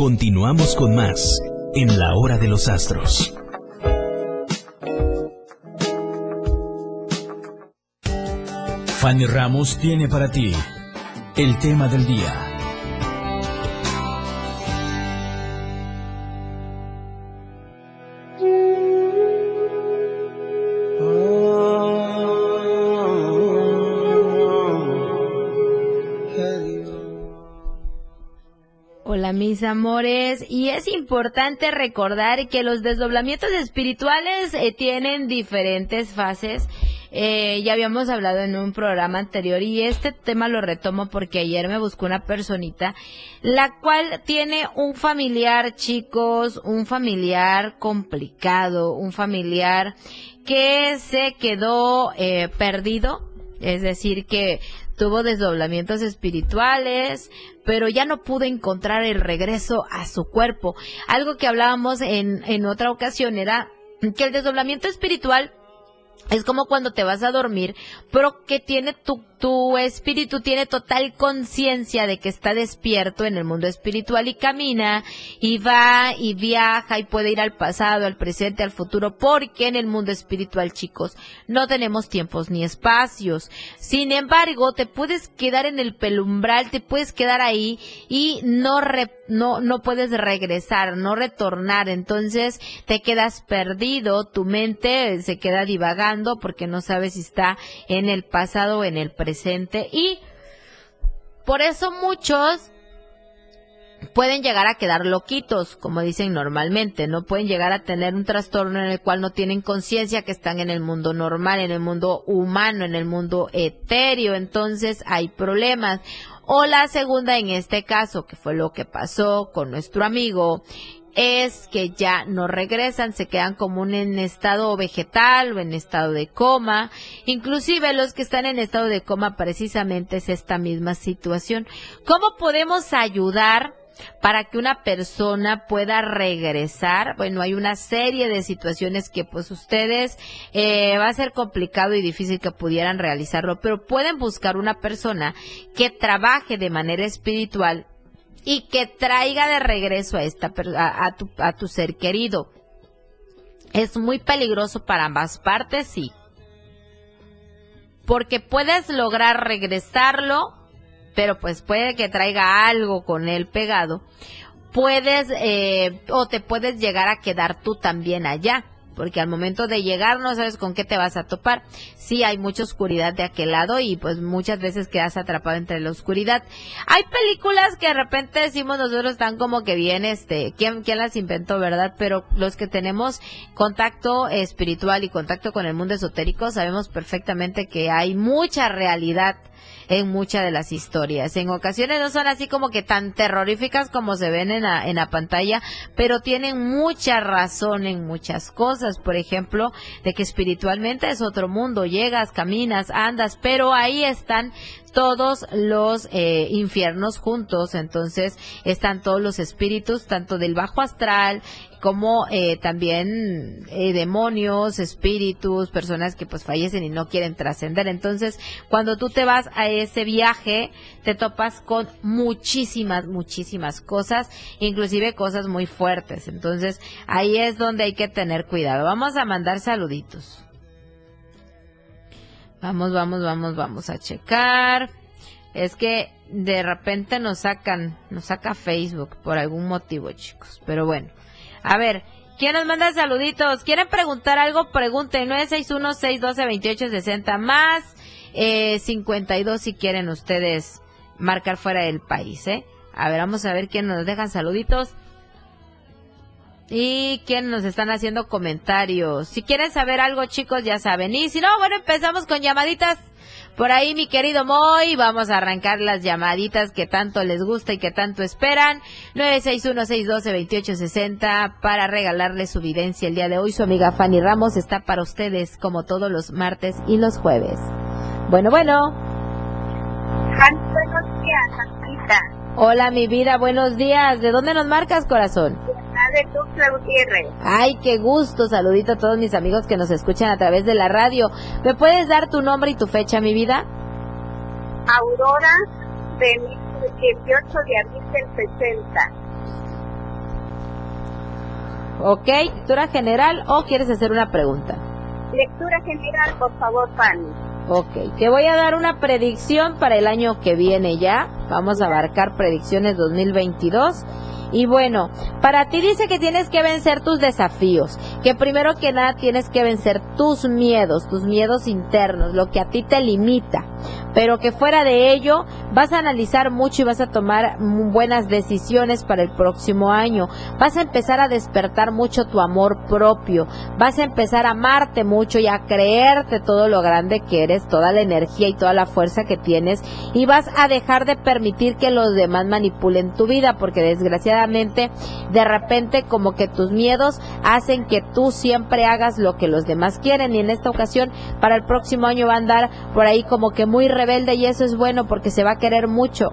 Continuamos con más en la hora de los astros. Fanny Ramos tiene para ti el tema del día. Amores, y es importante recordar que los desdoblamientos espirituales eh, tienen diferentes fases. Eh, ya habíamos hablado en un programa anterior y este tema lo retomo porque ayer me buscó una personita la cual tiene un familiar, chicos, un familiar complicado, un familiar que se quedó eh, perdido, es decir, que tuvo desdoblamientos espirituales, pero ya no pudo encontrar el regreso a su cuerpo. Algo que hablábamos en, en otra ocasión era que el desdoblamiento espiritual es como cuando te vas a dormir, pero que tiene tu, tu espíritu tiene total conciencia de que está despierto en el mundo espiritual y camina y va y viaja y puede ir al pasado, al presente, al futuro, porque en el mundo espiritual, chicos, no tenemos tiempos ni espacios. Sin embargo, te puedes quedar en el pelumbral, te puedes quedar ahí y no no no puedes regresar, no retornar, entonces te quedas perdido, tu mente se queda divagando porque no sabes si está en el pasado o en el presente y por eso muchos pueden llegar a quedar loquitos, como dicen normalmente, no pueden llegar a tener un trastorno en el cual no tienen conciencia que están en el mundo normal, en el mundo humano, en el mundo etéreo, entonces hay problemas. O la segunda en este caso, que fue lo que pasó con nuestro amigo, es que ya no regresan, se quedan como en estado vegetal o en estado de coma. Inclusive los que están en estado de coma precisamente es esta misma situación. ¿Cómo podemos ayudar para que una persona pueda regresar. Bueno, hay una serie de situaciones que pues ustedes eh, va a ser complicado y difícil que pudieran realizarlo, pero pueden buscar una persona que trabaje de manera espiritual y que traiga de regreso a esta a, tu, a tu ser querido. Es muy peligroso para ambas partes, sí. Porque puedes lograr regresarlo, pero pues puede que traiga algo con él pegado. Puedes eh, o te puedes llegar a quedar tú también allá porque al momento de llegar no sabes con qué te vas a topar. Sí, hay mucha oscuridad de aquel lado y pues muchas veces quedas atrapado entre la oscuridad. Hay películas que de repente decimos nosotros están como que bien, este, ¿quién, quién las inventó, verdad? Pero los que tenemos contacto espiritual y contacto con el mundo esotérico sabemos perfectamente que hay mucha realidad en muchas de las historias. En ocasiones no son así como que tan terroríficas como se ven en la, en la pantalla, pero tienen mucha razón en muchas cosas. Por ejemplo, de que espiritualmente es otro mundo. Llegas, caminas, andas, pero ahí están todos los eh, infiernos juntos, entonces están todos los espíritus, tanto del bajo astral como eh, también eh, demonios, espíritus, personas que pues fallecen y no quieren trascender. Entonces, cuando tú te vas a ese viaje, te topas con muchísimas, muchísimas cosas, inclusive cosas muy fuertes. Entonces, ahí es donde hay que tener cuidado. Vamos a mandar saluditos. Vamos, vamos, vamos, vamos a checar. Es que de repente nos sacan, nos saca Facebook por algún motivo, chicos. Pero bueno, a ver, ¿quién nos manda saluditos? ¿Quieren preguntar algo? Pregunten 961-612-2860 más eh, 52 si quieren ustedes marcar fuera del país, ¿eh? A ver, vamos a ver quién nos dejan saluditos. Y quién nos están haciendo comentarios. Si quieren saber algo, chicos, ya saben. Y si no, bueno, empezamos con llamaditas. Por ahí, mi querido Moy, vamos a arrancar las llamaditas que tanto les gusta y que tanto esperan. 961-612-2860 para regalarles su videncia el día de hoy. Su amiga Fanny Ramos está para ustedes como todos los martes y los jueves. Bueno, bueno. buenos días, Anita. Hola, mi vida, buenos días. ¿De dónde nos marcas, corazón? De Tuxtla Gutiérrez. Ay, qué gusto. Saludito a todos mis amigos que nos escuchan a través de la radio. ¿Me puedes dar tu nombre y tu fecha, mi vida? Aurora de 18 de abril del 60. Ok, lectura general o quieres hacer una pregunta? Lectura general, por favor, Fanny. Ok, te voy a dar una predicción para el año que viene ya. Vamos a abarcar predicciones 2022 y bueno, para ti dice que tienes que vencer tus desafíos, que primero que nada tienes que vencer tus miedos, tus miedos internos, lo que a ti te limita, pero que fuera de ello vas a analizar mucho y vas a tomar buenas decisiones para el próximo año. Vas a empezar a despertar mucho tu amor propio, vas a empezar a amarte mucho y a creerte todo lo grande que eres, toda la energía y toda la fuerza que tienes y vas a dejar de permitir que los demás manipulen tu vida porque desgraciadamente de repente como que tus miedos hacen que tú siempre hagas lo que los demás quieren y en esta ocasión para el próximo año va a andar por ahí como que muy rebelde y eso es bueno porque se va a querer mucho.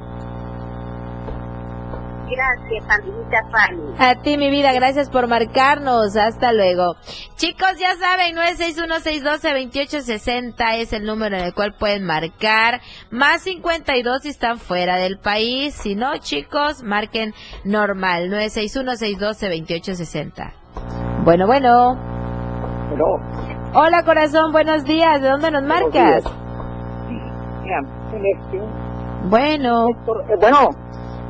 Gracias, amiguita Fanny. A ti, mi vida, gracias por marcarnos. Hasta luego. Chicos, ya saben, 961-612-2860 es el número en el cual pueden marcar. Más 52 si están fuera del país. Si no, chicos, marquen normal. 961-612-2860. Bueno, bueno. Hola, corazón, buenos días. ¿De dónde nos marcas? Bueno. Eh, bueno.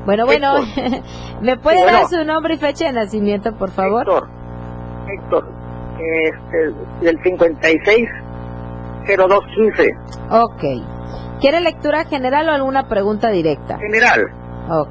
Bueno, bueno, ¿me puede dar su nombre y fecha de nacimiento, por favor? Héctor, Héctor, este, del 56 0215. Ok. ¿Quiere lectura general o alguna pregunta directa? General. Ok.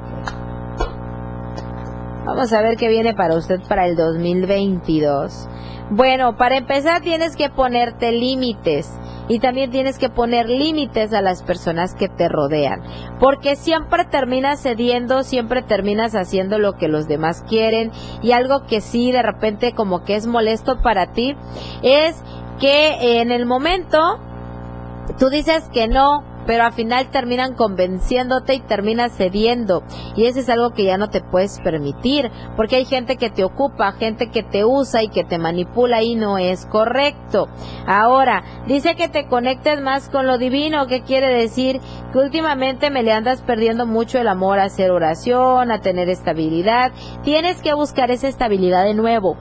Vamos a ver qué viene para usted para el 2022. Bueno, para empezar tienes que ponerte límites y también tienes que poner límites a las personas que te rodean, porque siempre terminas cediendo, siempre terminas haciendo lo que los demás quieren y algo que sí de repente como que es molesto para ti es que en el momento tú dices que no, pero al final terminan convenciéndote y terminas cediendo. Y eso es algo que ya no te puedes permitir, porque hay gente que te ocupa, gente que te usa y que te manipula y no es correcto. Ahora, dice que te conectes más con lo divino, ¿qué quiere decir? Que últimamente me le andas perdiendo mucho el amor a hacer oración, a tener estabilidad. Tienes que buscar esa estabilidad de nuevo.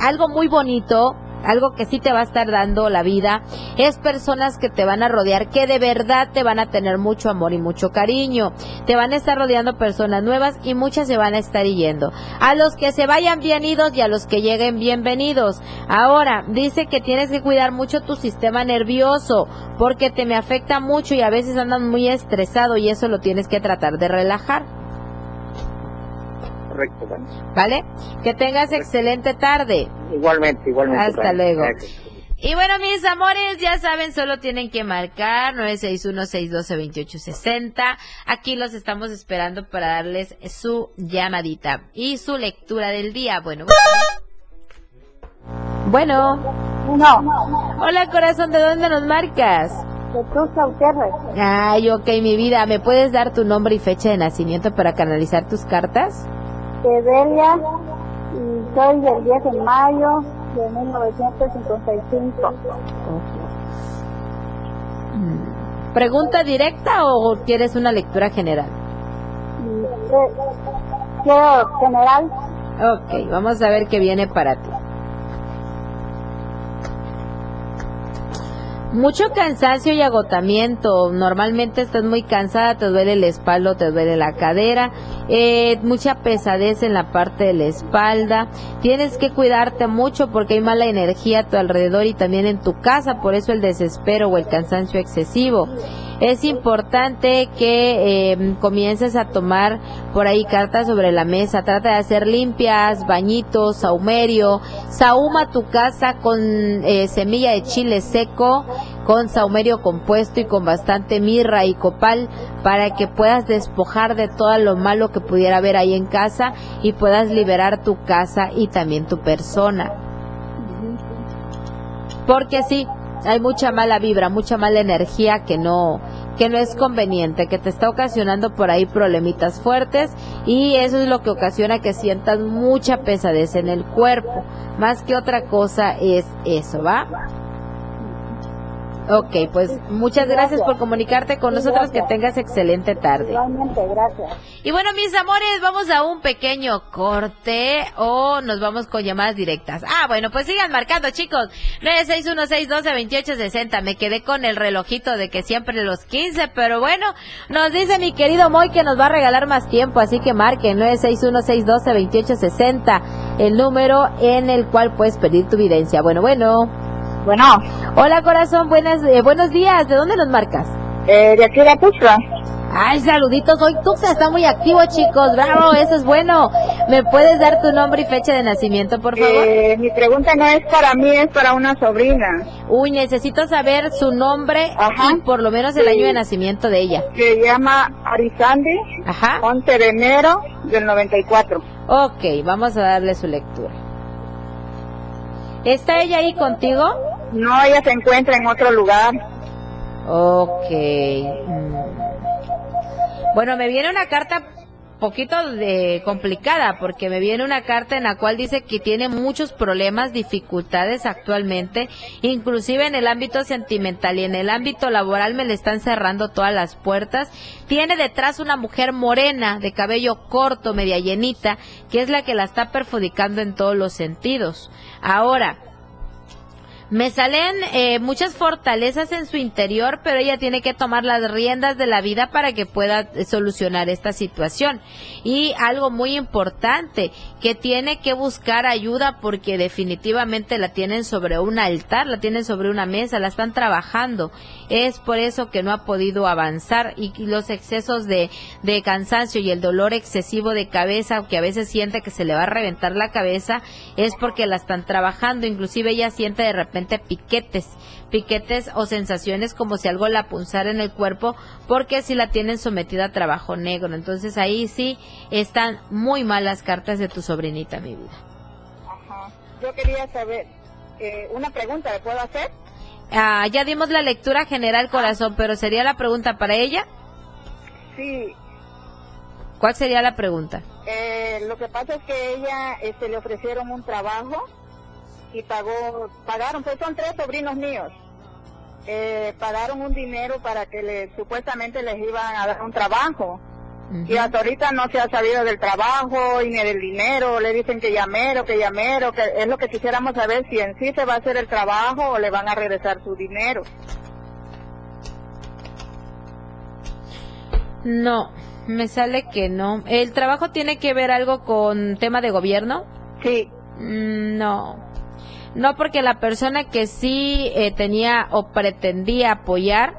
Algo muy bonito algo que sí te va a estar dando la vida, es personas que te van a rodear, que de verdad te van a tener mucho amor y mucho cariño. Te van a estar rodeando personas nuevas y muchas se van a estar yendo. A los que se vayan bienvenidos y a los que lleguen bienvenidos. Ahora, dice que tienes que cuidar mucho tu sistema nervioso, porque te me afecta mucho y a veces andas muy estresado y eso lo tienes que tratar de relajar correcto. ¿Vale? Que tengas excelente tarde. Igualmente, igualmente. Hasta luego. Y bueno, mis amores, ya saben, solo tienen que marcar 961-612-2860. Aquí los estamos esperando para darles su llamadita y su lectura del día. Bueno. Bueno. No. Hola, corazón, ¿de dónde nos marcas? De Gutiérrez. Ay, ok, mi vida. ¿Me puedes dar tu nombre y fecha de nacimiento para canalizar tus cartas? De Delia y soy del 10 de mayo de 1955. ¿Pregunta directa o quieres una lectura general? Quiero general. Ok, vamos a ver qué viene para ti. Mucho cansancio y agotamiento. Normalmente estás muy cansada, te duele el espalda, te duele la cadera, eh, mucha pesadez en la parte de la espalda. Tienes que cuidarte mucho porque hay mala energía a tu alrededor y también en tu casa, por eso el desespero o el cansancio excesivo es importante que eh, comiences a tomar por ahí cartas sobre la mesa. Trata de hacer limpias, bañitos, saumerio. Sauma tu casa con eh, semilla de chile seco, con saumerio compuesto y con bastante mirra y copal para que puedas despojar de todo lo malo que pudiera haber ahí en casa y puedas liberar tu casa y también tu persona. Porque sí, hay mucha mala vibra, mucha mala energía que no que no es conveniente, que te está ocasionando por ahí problemitas fuertes y eso es lo que ocasiona que sientas mucha pesadez en el cuerpo. Más que otra cosa es eso, ¿va? Ok, pues muchas gracias, por comunicarte con nosotros. Que tengas excelente tarde. Igualmente, gracias. Y bueno, mis amores, vamos a un pequeño corte o nos vamos con llamadas directas. Ah, bueno, pues sigan marcando, chicos. 961622860. Me quedé con el relojito de que siempre los 15, pero bueno, nos dice mi querido Moy que nos va a regalar más tiempo, así que marquen 961622860, el número en el cual puedes pedir tu videncia. Bueno, bueno. Bueno. Hola, corazón, buenas, eh, buenos días. ¿De dónde nos marcas? Eh, de aquí de Tuxtla. Ay, saluditos. Hoy Tuxtla está muy activo, chicos. Bravo, eso es bueno. ¿Me puedes dar tu nombre y fecha de nacimiento, por favor? Eh, mi pregunta no es para mí, es para una sobrina. Uy, necesito saber su nombre y por lo menos el año de nacimiento de ella. Se llama Arizandi. Ajá. 11 de enero del 94. Ok, vamos a darle su lectura. ¿Está ella ahí contigo? No, ella se encuentra en otro lugar. Ok. Bueno, me viene una carta poquito de complicada porque me viene una carta en la cual dice que tiene muchos problemas, dificultades actualmente, inclusive en el ámbito sentimental y en el ámbito laboral me le están cerrando todas las puertas. Tiene detrás una mujer morena de cabello corto, media llenita, que es la que la está perjudicando en todos los sentidos. Ahora, me salen eh, muchas fortalezas en su interior, pero ella tiene que tomar las riendas de la vida para que pueda eh, solucionar esta situación. Y algo muy importante, que tiene que buscar ayuda porque definitivamente la tienen sobre un altar, la tienen sobre una mesa, la están trabajando. Es por eso que no ha podido avanzar y los excesos de, de cansancio y el dolor excesivo de cabeza, que a veces siente que se le va a reventar la cabeza, es porque la están trabajando. Inclusive ella siente de repente piquetes, piquetes o sensaciones como si algo la punzara en el cuerpo, porque si la tienen sometida a trabajo negro. Entonces ahí sí están muy malas cartas de tu sobrinita, mi vida. Ajá. Yo quería saber, eh, una pregunta, ¿le puedo hacer? Ah, ya dimos la lectura general, corazón, pero ¿sería la pregunta para ella? Sí. ¿Cuál sería la pregunta? Eh, lo que pasa es que ella este, le ofrecieron un trabajo y pagó, pagaron, pues son tres sobrinos míos. Eh, pagaron un dinero para que le, supuestamente les iban a dar un trabajo. Y hasta ahorita no se ha sabido del trabajo y ni del dinero. Le dicen que llamero, que llamero, que es lo que quisiéramos saber si en sí se va a hacer el trabajo o le van a regresar su dinero. No, me sale que no. ¿El trabajo tiene que ver algo con tema de gobierno? Sí. Mm, no. No, porque la persona que sí eh, tenía o pretendía apoyar,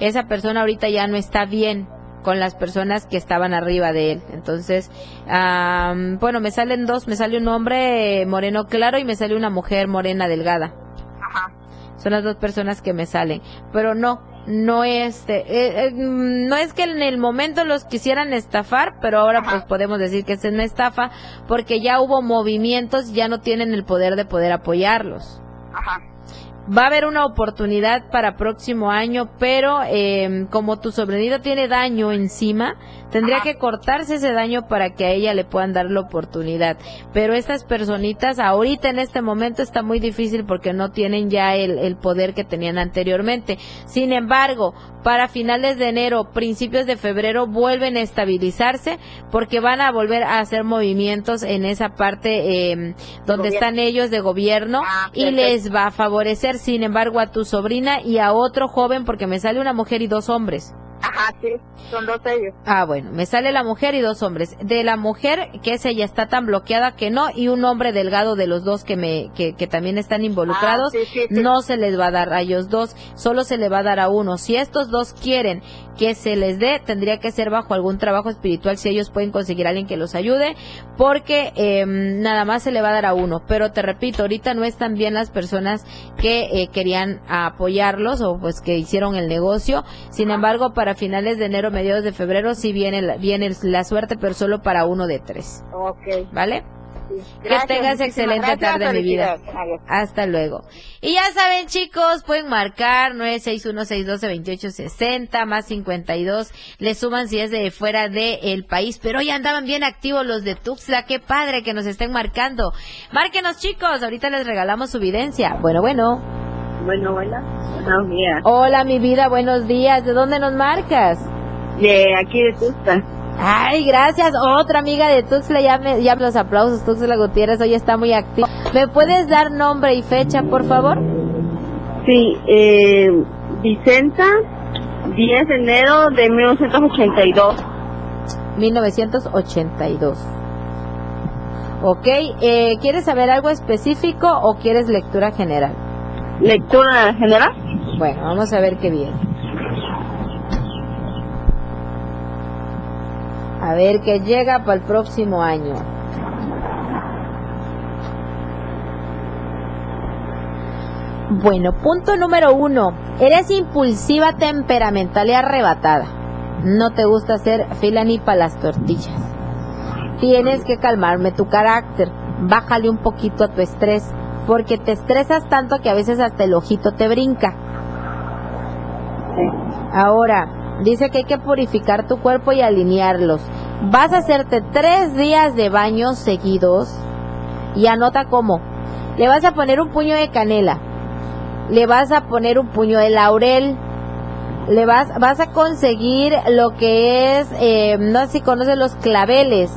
esa persona ahorita ya no está bien con las personas que estaban arriba de él. Entonces, bueno, me salen dos, me sale un hombre moreno claro y me sale una mujer morena delgada. Son las dos personas que me salen. Pero no, no es, eh, eh, no es que en el momento los quisieran estafar, pero ahora pues podemos decir que es una estafa porque ya hubo movimientos, ya no tienen el poder de poder apoyarlos. va a haber una oportunidad para próximo año, pero eh, como tu sobrinito tiene daño encima, tendría que cortarse ese daño para que a ella le puedan dar la oportunidad. Pero estas personitas, ahorita en este momento está muy difícil porque no tienen ya el, el poder que tenían anteriormente. Sin embargo, para finales de enero, principios de febrero, vuelven a estabilizarse porque van a volver a hacer movimientos en esa parte eh, donde están ellos de gobierno Ah, y les va a favorecer, sin embargo, a tu sobrina y a otro joven porque me sale una mujer y dos hombres. Ajá, sí, son dos ellos. Ah, bueno, me sale la mujer y dos hombres. De la mujer, que es ella está tan bloqueada que no, y un hombre delgado de los dos que me, que, que también están involucrados, Ah, sí, sí, sí. no se les va a dar a ellos dos, solo se le va a dar a uno. Si estos dos quieren que se les dé, tendría que ser bajo algún trabajo espiritual si ellos pueden conseguir a alguien que los ayude, porque eh, nada más se le va a dar a uno. Pero te repito, ahorita no están bien las personas que eh, querían apoyarlos o pues que hicieron el negocio. Sin embargo, para finales de enero, mediados de febrero, sí viene la, viene la suerte, pero solo para uno de tres. Ok. ¿vale? Gracias, que tengas excelente gracias, tarde, mi vida. Adiós. Hasta luego. Y ya saben, chicos, pueden marcar 961-612-2860 más 52. Le suman si es de fuera del país. Pero hoy andaban bien activos los de Tuxtla. Qué padre que nos estén marcando. Márquenos, chicos. Ahorita les regalamos su videncia. Bueno, bueno. Bueno, hola. Buenos días. Hola, mi vida. Buenos días. ¿De dónde nos marcas? De aquí de Tusta. Ay, gracias. Otra amiga de Tuxtla, ya, me, ya los aplausos. Tuxtla Gutiérrez hoy está muy activo. ¿Me puedes dar nombre y fecha, por favor? Sí, eh, Vicenta, 10 de enero de 1982. 1982. Ok, eh, ¿quieres saber algo específico o quieres lectura general? ¿Lectura general? Bueno, vamos a ver qué viene. A ver qué llega para el próximo año. Bueno, punto número uno. Eres impulsiva, temperamental y arrebatada. No te gusta hacer fila ni para las tortillas. Tienes que calmarme tu carácter. Bájale un poquito a tu estrés. Porque te estresas tanto que a veces hasta el ojito te brinca. Ahora, dice que hay que purificar tu cuerpo y alinearlos. Vas a hacerte tres días de baños seguidos y anota cómo. Le vas a poner un puño de canela, le vas a poner un puño de laurel, le vas, vas a conseguir lo que es, eh, no sé si conoces los claveles.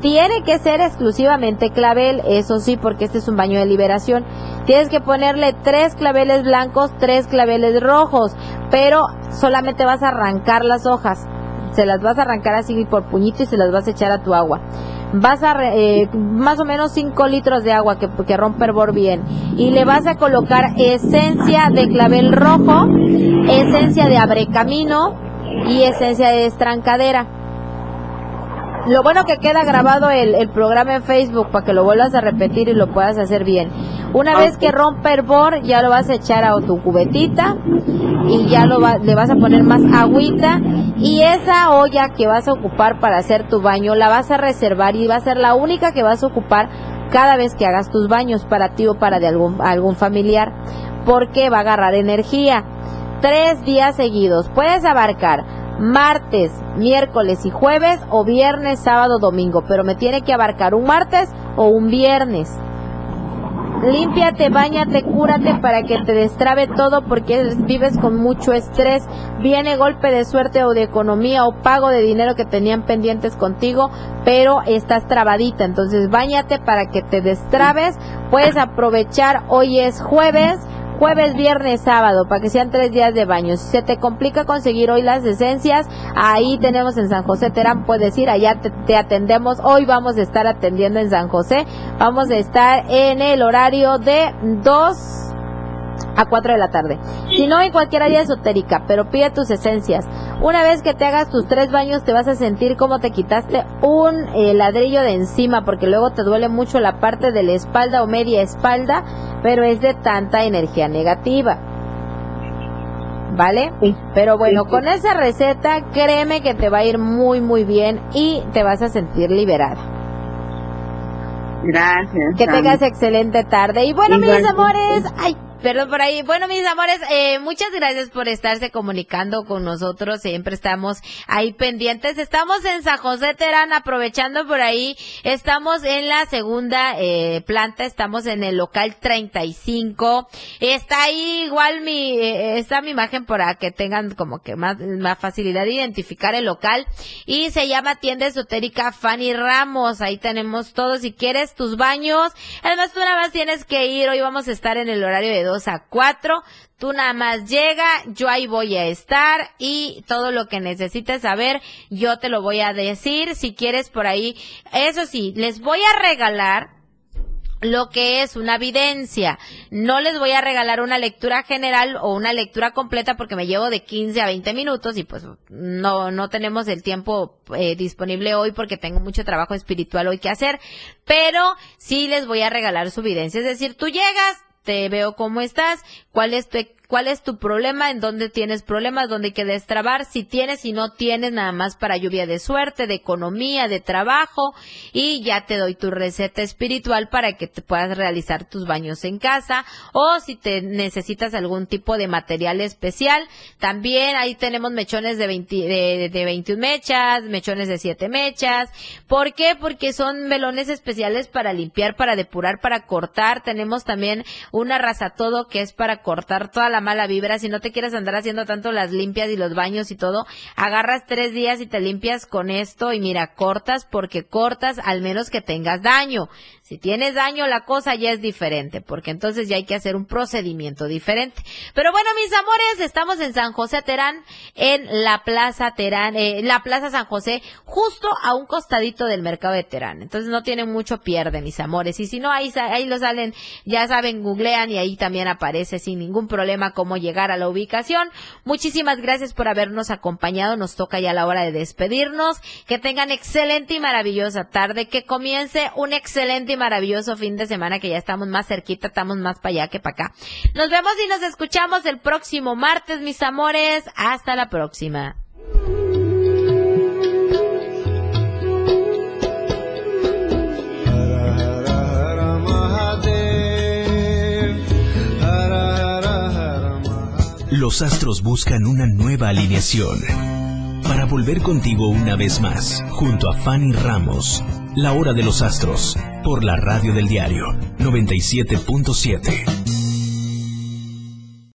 Tiene que ser exclusivamente clavel, eso sí, porque este es un baño de liberación. Tienes que ponerle tres claveles blancos, tres claveles rojos, pero solamente vas a arrancar las hojas. Se las vas a arrancar así por puñito y se las vas a echar a tu agua. Vas a, eh, más o menos 5 litros de agua que, que rompe hervor bien. Y le vas a colocar esencia de clavel rojo, esencia de abrecamino y esencia de estrancadera. Lo bueno que queda grabado el, el programa en Facebook para que lo vuelvas a repetir y lo puedas hacer bien. Una vez que rompa hervor, ya lo vas a echar a tu cubetita y ya lo va- le vas a poner más agüita y esa olla que vas a ocupar para hacer tu baño la vas a reservar y va a ser la única que vas a ocupar cada vez que hagas tus baños para ti o para de algún, algún familiar porque va a agarrar energía. Tres días seguidos. Puedes abarcar martes, miércoles y jueves o viernes, sábado, domingo, pero me tiene que abarcar un martes o un viernes. Límpiate, bañate, cúrate para que te destrabe todo porque vives con mucho estrés. Viene golpe de suerte o de economía o pago de dinero que tenían pendientes contigo, pero estás trabadita. Entonces, bañate para que te destrabes. Puedes aprovechar, hoy es jueves, jueves, viernes, sábado, para que sean tres días de baño. Si se te complica conseguir hoy las esencias, ahí tenemos en San José Terán, puedes ir, allá te, te atendemos. Hoy vamos a estar atendiendo en San José. Vamos a estar en el horario de 2 a 4 de la tarde. Si no, en cualquier área esotérica, pero pide tus esencias. Una vez que te hagas tus tres baños, te vas a sentir como te quitaste un eh, ladrillo de encima, porque luego te duele mucho la parte de la espalda o media espalda, pero es de tanta energía negativa. ¿Vale? Pero bueno, con esa receta, créeme que te va a ir muy, muy bien y te vas a sentir liberada. Gracias. Que tengas excelente tarde. Y bueno, mis amores, ay, Perdón por ahí. Bueno, mis amores, eh, muchas gracias por estarse comunicando con nosotros. Siempre estamos ahí pendientes. Estamos en San José Terán, aprovechando por ahí. Estamos en la segunda eh, planta, estamos en el local 35. Está ahí igual mi, eh, está mi imagen para que tengan como que más, más facilidad de identificar el local. Y se llama Tienda Esotérica Fanny Ramos. Ahí tenemos todo. Si quieres tus baños. Además, tú nada más tienes que ir. Hoy vamos a estar en el horario de 2 a 4. Tú nada más llega, yo ahí voy a estar y todo lo que necesites saber, yo te lo voy a decir. Si quieres por ahí, eso sí, les voy a regalar lo que es una evidencia. No les voy a regalar una lectura general o una lectura completa porque me llevo de 15 a 20 minutos y pues no, no tenemos el tiempo eh, disponible hoy porque tengo mucho trabajo espiritual hoy que hacer, pero sí les voy a regalar su evidencia. Es decir, tú llegas, te veo cómo estás, cuál es tu cuál es tu problema, en dónde tienes problemas, dónde hay que destrabar, si tienes y no tienes nada más para lluvia de suerte, de economía, de trabajo y ya te doy tu receta espiritual para que te puedas realizar tus baños en casa o si te necesitas algún tipo de material especial, también ahí tenemos mechones de, 20, de, de 21 mechas, mechones de 7 mechas. ¿Por qué? Porque son melones especiales para limpiar, para depurar, para cortar. Tenemos también una raza todo que es para cortar toda la mala vibra, si no te quieres andar haciendo tanto las limpias y los baños y todo, agarras tres días y te limpias con esto y mira, cortas porque cortas al menos que tengas daño. Si tienes daño, la cosa ya es diferente, porque entonces ya hay que hacer un procedimiento diferente. Pero bueno, mis amores, estamos en San José Terán, en la Plaza Terán, eh, la Plaza San José, justo a un costadito del mercado de Terán. Entonces no tienen mucho pierde, mis amores. Y si no, ahí, ahí lo salen, ya saben, googlean y ahí también aparece sin ningún problema cómo llegar a la ubicación. Muchísimas gracias por habernos acompañado. Nos toca ya la hora de despedirnos. Que tengan excelente y maravillosa tarde. Que comience un excelente y maravilloso fin de semana que ya estamos más cerquita, estamos más para allá que para acá. Nos vemos y nos escuchamos el próximo martes, mis amores. Hasta la próxima. Los astros buscan una nueva alineación para volver contigo una vez más, junto a Fanny Ramos la hora de los astros, por la radio del diario 97.7.